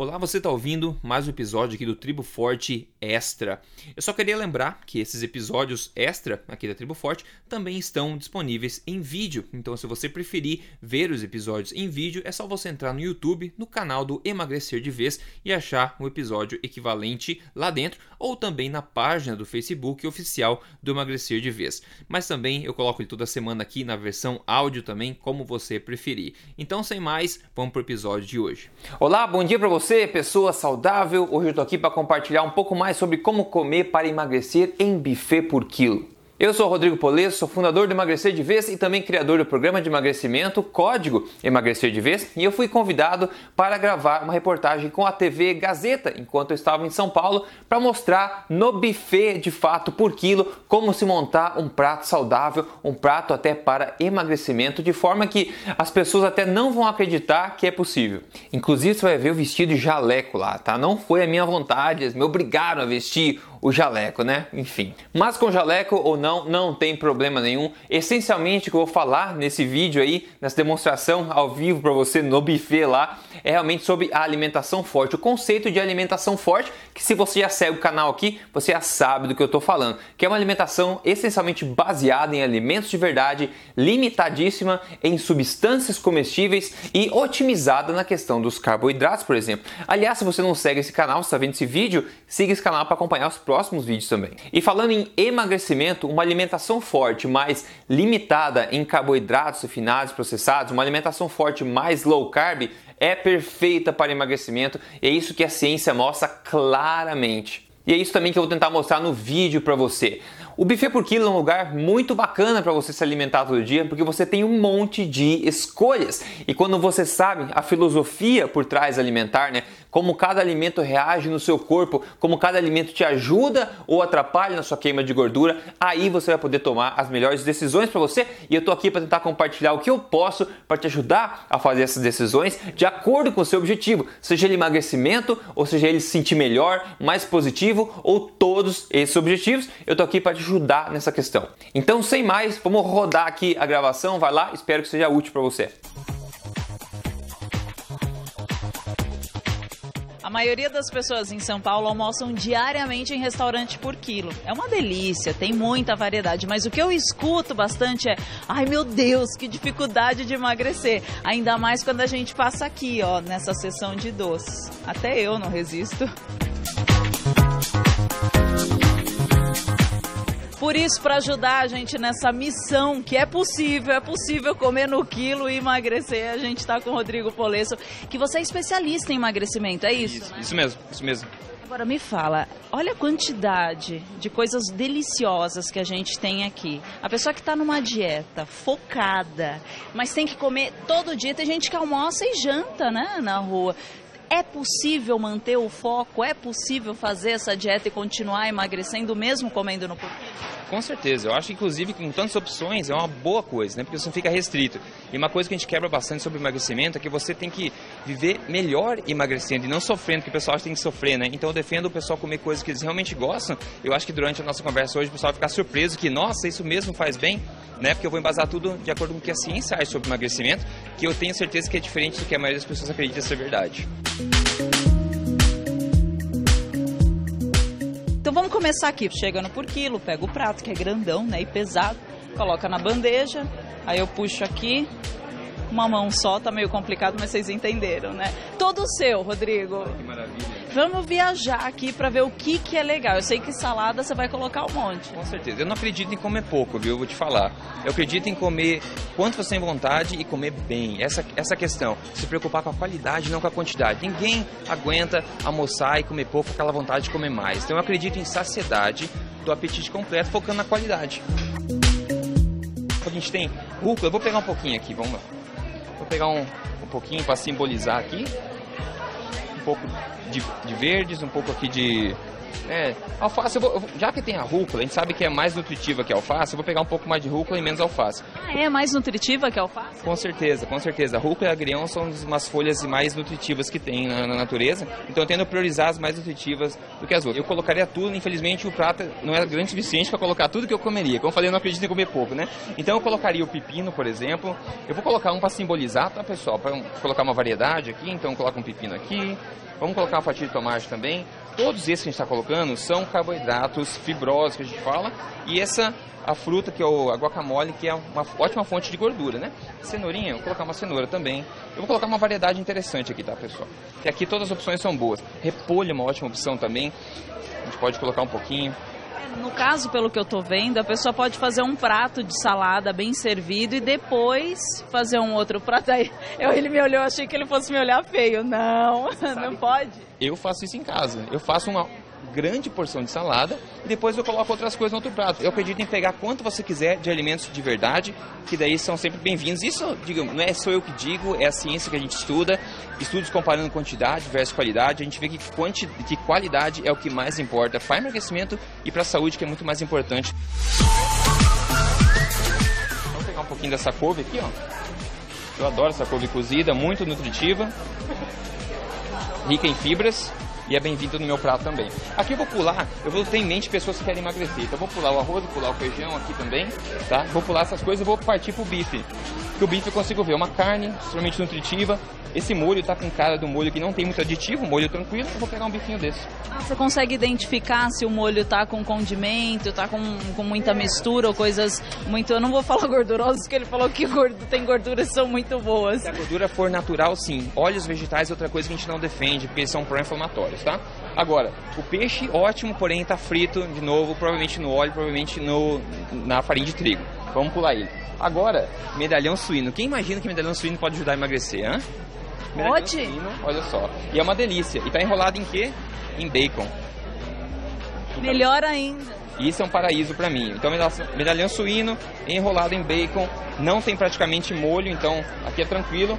Olá, você está ouvindo mais um episódio aqui do Tribo Forte Extra. Eu só queria lembrar que esses episódios extra aqui da Tribo Forte também estão disponíveis em vídeo. Então, se você preferir ver os episódios em vídeo, é só você entrar no YouTube, no canal do Emagrecer de Vez e achar um episódio equivalente lá dentro, ou também na página do Facebook oficial do Emagrecer de Vez. Mas também eu coloco ele toda semana aqui na versão áudio também, como você preferir. Então, sem mais, vamos para o episódio de hoje. Olá, bom dia para você você, pessoa saudável. Hoje eu tô aqui para compartilhar um pouco mais sobre como comer para emagrecer em buffet por quilo. Eu sou Rodrigo Polesso, sou fundador do Emagrecer de Vez e também criador do programa de emagrecimento Código Emagrecer de Vez, e eu fui convidado para gravar uma reportagem com a TV Gazeta enquanto eu estava em São Paulo para mostrar no buffet de fato por quilo como se montar um prato saudável, um prato até para emagrecimento, de forma que as pessoas até não vão acreditar que é possível. Inclusive você vai ver o vestido de jaleco lá, tá? Não foi a minha vontade, eles me obrigaram a vestir o jaleco, né? Enfim. Mas com jaleco ou não, não tem problema nenhum. Essencialmente o que eu vou falar nesse vídeo aí, nessa demonstração ao vivo para você no buffet lá, é realmente sobre a alimentação forte, o conceito de alimentação forte, que se você já segue o canal aqui, você já sabe do que eu estou falando, que é uma alimentação essencialmente baseada em alimentos de verdade, limitadíssima em substâncias comestíveis e otimizada na questão dos carboidratos, por exemplo. Aliás, se você não segue esse canal, está vendo esse vídeo, siga esse canal para acompanhar os próximos vídeos também. E falando em emagrecimento, uma alimentação forte, mais limitada em carboidratos refinados, processados, uma alimentação forte mais low carb é perfeita para emagrecimento e é isso que a ciência mostra claramente. E é isso também que eu vou tentar mostrar no vídeo para você. O buffet por quilo é um lugar muito bacana para você se alimentar todo dia, porque você tem um monte de escolhas. E quando você sabe a filosofia por trás alimentar, né, como cada alimento reage no seu corpo, como cada alimento te ajuda ou atrapalha na sua queima de gordura, aí você vai poder tomar as melhores decisões para você. E eu tô aqui para tentar compartilhar o que eu posso para te ajudar a fazer essas decisões de acordo com o seu objetivo, seja ele emagrecimento ou seja ele se sentir melhor, mais positivo ou todos esses objetivos. Eu tô aqui para te ajudar nessa questão. Então, sem mais, vamos rodar aqui a gravação. Vai lá, espero que seja útil para você. A maioria das pessoas em São Paulo almoçam diariamente em restaurante por quilo. É uma delícia, tem muita variedade, mas o que eu escuto bastante é: ai meu Deus, que dificuldade de emagrecer. Ainda mais quando a gente passa aqui, ó, nessa sessão de doces. Até eu não resisto. Por isso, para ajudar a gente nessa missão, que é possível, é possível comer no quilo e emagrecer, a gente está com o Rodrigo Polesso, que você é especialista em emagrecimento, é isso? Isso, isso mesmo, isso mesmo. Agora me fala, olha a quantidade de coisas deliciosas que a gente tem aqui. A pessoa que está numa dieta focada, mas tem que comer todo dia. Tem gente que almoça e janta, né, na rua. É possível manter o foco? É possível fazer essa dieta e continuar emagrecendo mesmo comendo no pouquinho? Com certeza, eu acho inclusive que com tantas opções é uma boa coisa, né? Porque você não fica restrito. E uma coisa que a gente quebra bastante sobre emagrecimento é que você tem que viver melhor emagrecendo e não sofrendo, que o pessoal acha que tem que sofrer, né? Então eu defendo o pessoal comer coisas que eles realmente gostam. Eu acho que durante a nossa conversa hoje o pessoal vai ficar surpreso que, nossa, isso mesmo faz bem, né? Porque eu vou embasar tudo de acordo com o que a ciência acha sobre emagrecimento, que eu tenho certeza que é diferente do que a maioria das pessoas acredita ser verdade. Então vamos começar aqui, chegando por quilo, pega o prato que é grandão, né, e pesado, coloca na bandeja, aí eu puxo aqui, uma mão só, tá meio complicado, mas vocês entenderam, né? Todo seu, Rodrigo. Que maravilha. Vamos viajar aqui para ver o que que é legal. Eu sei que salada você vai colocar um monte. Com certeza. Eu não acredito em comer pouco, viu? Eu vou te falar. Eu acredito em comer quanto você tem vontade e comer bem. Essa essa questão. Se preocupar com a qualidade, não com a quantidade. Ninguém aguenta almoçar e comer pouco com aquela vontade de comer mais. Então eu acredito em saciedade do apetite completo, focando na qualidade. A gente tem rúcula, eu vou pegar um pouquinho aqui, vamos lá. Vou pegar um, um pouquinho para simbolizar aqui. Um pouco de, de verdes, um pouco aqui de é, alface, eu vou, já que tem a rúcula, a gente sabe que é mais nutritiva que a alface, eu vou pegar um pouco mais de rúcula e menos alface. Ah, é mais nutritiva que a alface? Com certeza, com certeza. A rúcula e a agrião são umas folhas mais nutritivas que tem na, na, natureza, então eu tendo a priorizar as mais nutritivas do que as outras. Eu colocaria tudo, infelizmente o prato não é grande o suficiente para colocar tudo que eu comeria. Como eu falei, eu não acredito em comer pouco, né? Então eu colocaria o pepino, por exemplo. Eu vou colocar um para simbolizar, tá, pessoal? Para colocar uma variedade aqui, então eu coloco um pepino aqui, Vamos colocar uma fatia de tomate também. Todos esses que a gente está colocando são carboidratos fibrosos que a gente fala. E essa a fruta, que é o, a guacamole, que é uma ótima fonte de gordura, né? Cenourinha, vou colocar uma cenoura também. Eu vou colocar uma variedade interessante aqui, tá, pessoal? E aqui todas as opções são boas. Repolho é uma ótima opção também. A gente pode colocar um pouquinho. No caso, pelo que eu tô vendo, a pessoa pode fazer um prato de salada bem servido e depois fazer um outro prato. Aí eu, ele me olhou, achei que ele fosse me olhar feio. Não, não pode. Eu faço isso em casa. Eu faço uma grande porção de salada e depois eu coloco outras coisas no outro prato. Eu acredito em pegar quanto você quiser de alimentos de verdade, que daí são sempre bem-vindos. Isso, digamos, não é só eu que digo, é a ciência que a gente estuda, estudos comparando quantidade versus qualidade, a gente vê que, quanti, que qualidade é o que mais importa para emagrecimento e para a saúde, que é muito mais importante. Vamos pegar um pouquinho dessa couve aqui, ó. Eu adoro essa couve cozida, muito nutritiva, rica em fibras e é bem-vindo no meu prato também. Aqui eu vou pular, eu vou ter em mente pessoas que querem emagrecer. Então eu vou pular o arroz, vou pular o feijão aqui também, tá? Vou pular essas coisas e vou partir pro bife. Que o bife eu consigo ver uma carne extremamente nutritiva. Esse molho tá com cara do molho que não tem muito aditivo, molho tranquilo, eu vou pegar um bifinho desse. Ah, você consegue identificar se o molho tá com condimento, tá com, com muita mistura ou coisas muito. Eu não vou falar gordurosas, porque ele falou que gordo, tem gorduras que são muito boas. Se a gordura for natural, sim. Óleos vegetais é outra coisa que a gente não defende, porque eles são pró-inflamatórios, tá? Agora, o peixe ótimo, porém tá frito de novo, provavelmente no óleo, provavelmente no, na farinha de trigo. Vamos pular ele. Agora, medalhão suíno. Quem imagina que medalhão suíno pode ajudar a emagrecer, hã? Medalhão Pode? Suíno, olha só. E é uma delícia. E tá enrolado em quê? Em bacon. Melhor ainda. Isso é um paraíso para mim. Então, medalhão suíno enrolado em bacon, não tem praticamente molho, então aqui é tranquilo.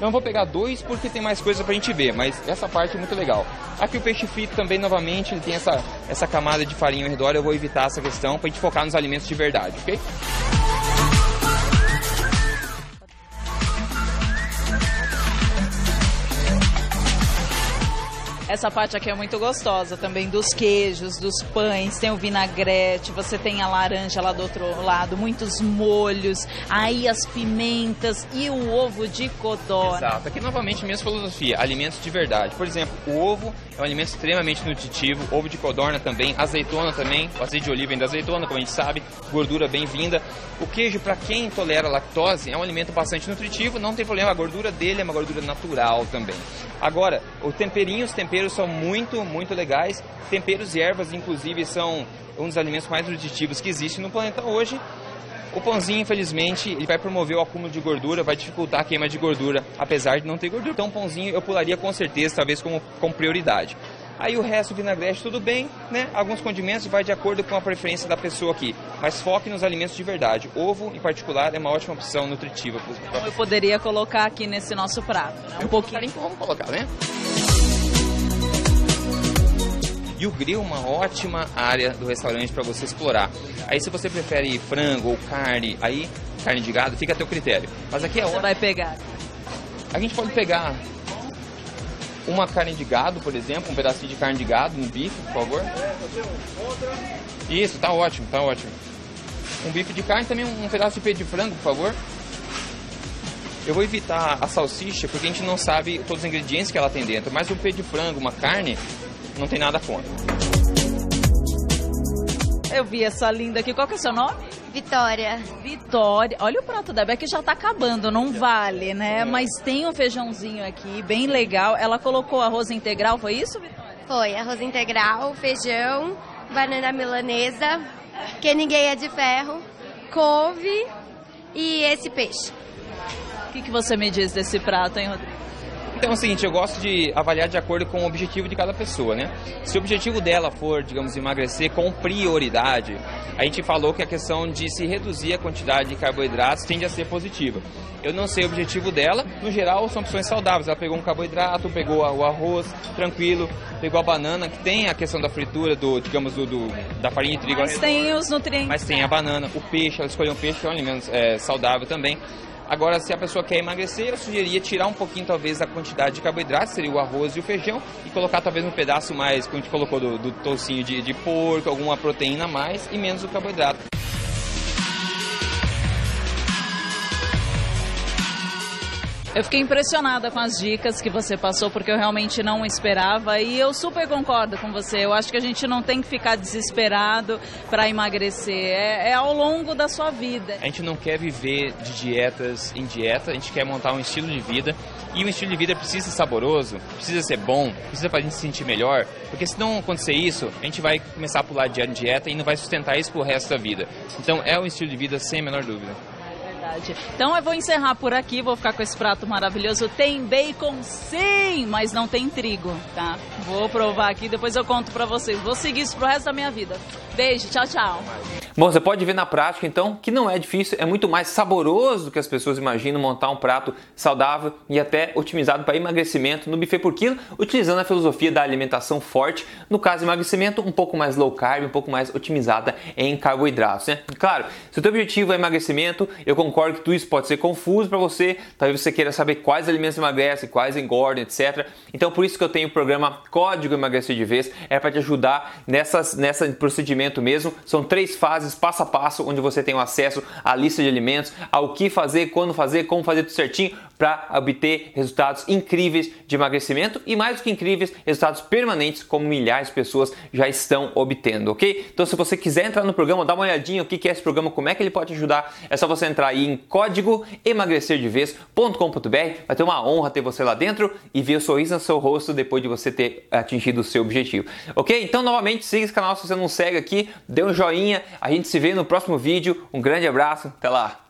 Não vou pegar dois porque tem mais coisa pra gente ver, mas essa parte é muito legal. Aqui o peixe frito também, novamente, ele tem essa, essa camada de farinha ao redor, eu vou evitar essa questão pra gente focar nos alimentos de verdade, ok? Essa parte aqui é muito gostosa também, dos queijos, dos pães, tem o vinagrete, você tem a laranja lá do outro lado, muitos molhos, aí as pimentas e o ovo de codorna. Exato. Aqui novamente mesma filosofia, alimentos de verdade. Por exemplo, o ovo é um alimento extremamente nutritivo, ovo de codorna também, azeitona também, o azeite de oliva vem da azeitona, como a gente sabe, gordura bem-vinda. O queijo, para quem tolera lactose, é um alimento bastante nutritivo, não tem problema, a gordura dele é uma gordura natural também. Agora, os temperinhos, os temperos são muito, muito legais. Temperos e ervas, inclusive, são um dos alimentos mais nutritivos que existe no planeta hoje. O pãozinho, infelizmente, ele vai promover o acúmulo de gordura, vai dificultar a queima de gordura, apesar de não ter gordura. Então, o pãozinho eu pularia com certeza, talvez como, como prioridade. Aí o resto, vinagrete, tudo bem, né? Alguns condimentos vai de acordo com a preferência da pessoa aqui. Mas foque nos alimentos de verdade. Ovo, em particular, é uma ótima opção nutritiva. Então eu poderia colocar aqui nesse nosso prato, né? Um eu pouquinho. Vamos colocar, né? E o grill é uma ótima área do restaurante para você explorar. Aí se você prefere frango ou carne, aí carne de gado, fica a teu critério. Mas aqui é Você hora... vai pegar. A gente pode pegar uma carne de gado, por exemplo, um pedacinho de carne de gado, um bife, por favor. Isso, tá ótimo, tá ótimo. Um bife de carne, também um pedaço de peito de frango, por favor. Eu vou evitar a salsicha porque a gente não sabe todos os ingredientes que ela tem dentro, mas um peito de frango, uma carne, não tem nada contra. Eu vi essa linda aqui. Qual que é o seu nome? Vitória. Vitória. Olha o prato da Beca já tá acabando, não vale, né? Mas tem um feijãozinho aqui, bem legal. Ela colocou arroz integral, foi isso, Vitória? Foi, arroz integral, feijão, banana milanesa, que ninguém é de ferro, couve e esse peixe. O que, que você me diz desse prato, hein, Rodrigo? Então é o seguinte, eu gosto de avaliar de acordo com o objetivo de cada pessoa, né? Se o objetivo dela for, digamos, emagrecer com prioridade, a gente falou que a questão de se reduzir a quantidade de carboidratos tende a ser positiva. Eu não sei o objetivo dela, no geral são opções saudáveis. Ela pegou um carboidrato, pegou o arroz, tranquilo, pegou a banana, que tem a questão da fritura, do, digamos, do, do da farinha de trigo. Mas tem os nutrientes. Mas tem a banana, o peixe, ela escolheu um peixe que é um alimento é, saudável também. Agora, se a pessoa quer emagrecer, eu sugeriria tirar um pouquinho, talvez, da quantidade de carboidratos, seria o arroz e o feijão, e colocar talvez um pedaço mais, como a gente colocou, do, do toucinho de, de porco, alguma proteína a mais, e menos o carboidrato. Eu fiquei impressionada com as dicas que você passou, porque eu realmente não esperava e eu super concordo com você. Eu acho que a gente não tem que ficar desesperado para emagrecer. É, é, ao longo da sua vida. A gente não quer viver de dietas em dieta, a gente quer montar um estilo de vida e um estilo de vida precisa ser saboroso, precisa ser bom, precisa fazer a gente se sentir melhor, porque se não acontecer isso, a gente vai começar a pular de dieta e não vai sustentar isso pro resto da vida. Então é um estilo de vida sem a menor dúvida verdade. Então eu vou encerrar por aqui, vou ficar com esse prato maravilhoso. Tem bacon sim, mas não tem trigo, tá? Vou provar aqui, depois eu conto pra vocês. Vou seguir isso pro resto da minha vida. Beijo, tchau, tchau. Bom, você pode ver na prática então que não é difícil, é muito mais saboroso do que as pessoas imaginam montar um prato saudável e até otimizado para emagrecimento no buffet por quilo, utilizando a filosofia da alimentação forte, no caso emagrecimento um pouco mais low carb, um pouco mais otimizada em carboidratos, né? Claro, se o teu objetivo é emagrecimento, eu concordo que tudo isso pode ser confuso para você, talvez você queira saber quais alimentos emagrecem, quais engordam, etc. Então por isso que eu tenho o programa Código Emagrecer de Vez, é para te ajudar nessas, nessa procedimento mesmo. São três fases passo a passo, onde você tem acesso à lista de alimentos, ao que fazer, quando fazer, como fazer tudo certinho para obter resultados incríveis de emagrecimento e mais do que incríveis, resultados permanentes como milhares de pessoas já estão obtendo, ok? Então se você quiser entrar no programa, dá uma olhadinha o que é esse programa, como é que ele pode ajudar, é só você entrar aí em código emagrecerdevez.com.br, vai ter uma honra ter você lá dentro e ver o sorriso no seu rosto depois de você ter atingido o seu objetivo, ok? Então novamente siga esse canal se você não segue aqui, dê um joinha, a gente se vê no próximo vídeo, um grande abraço, até lá!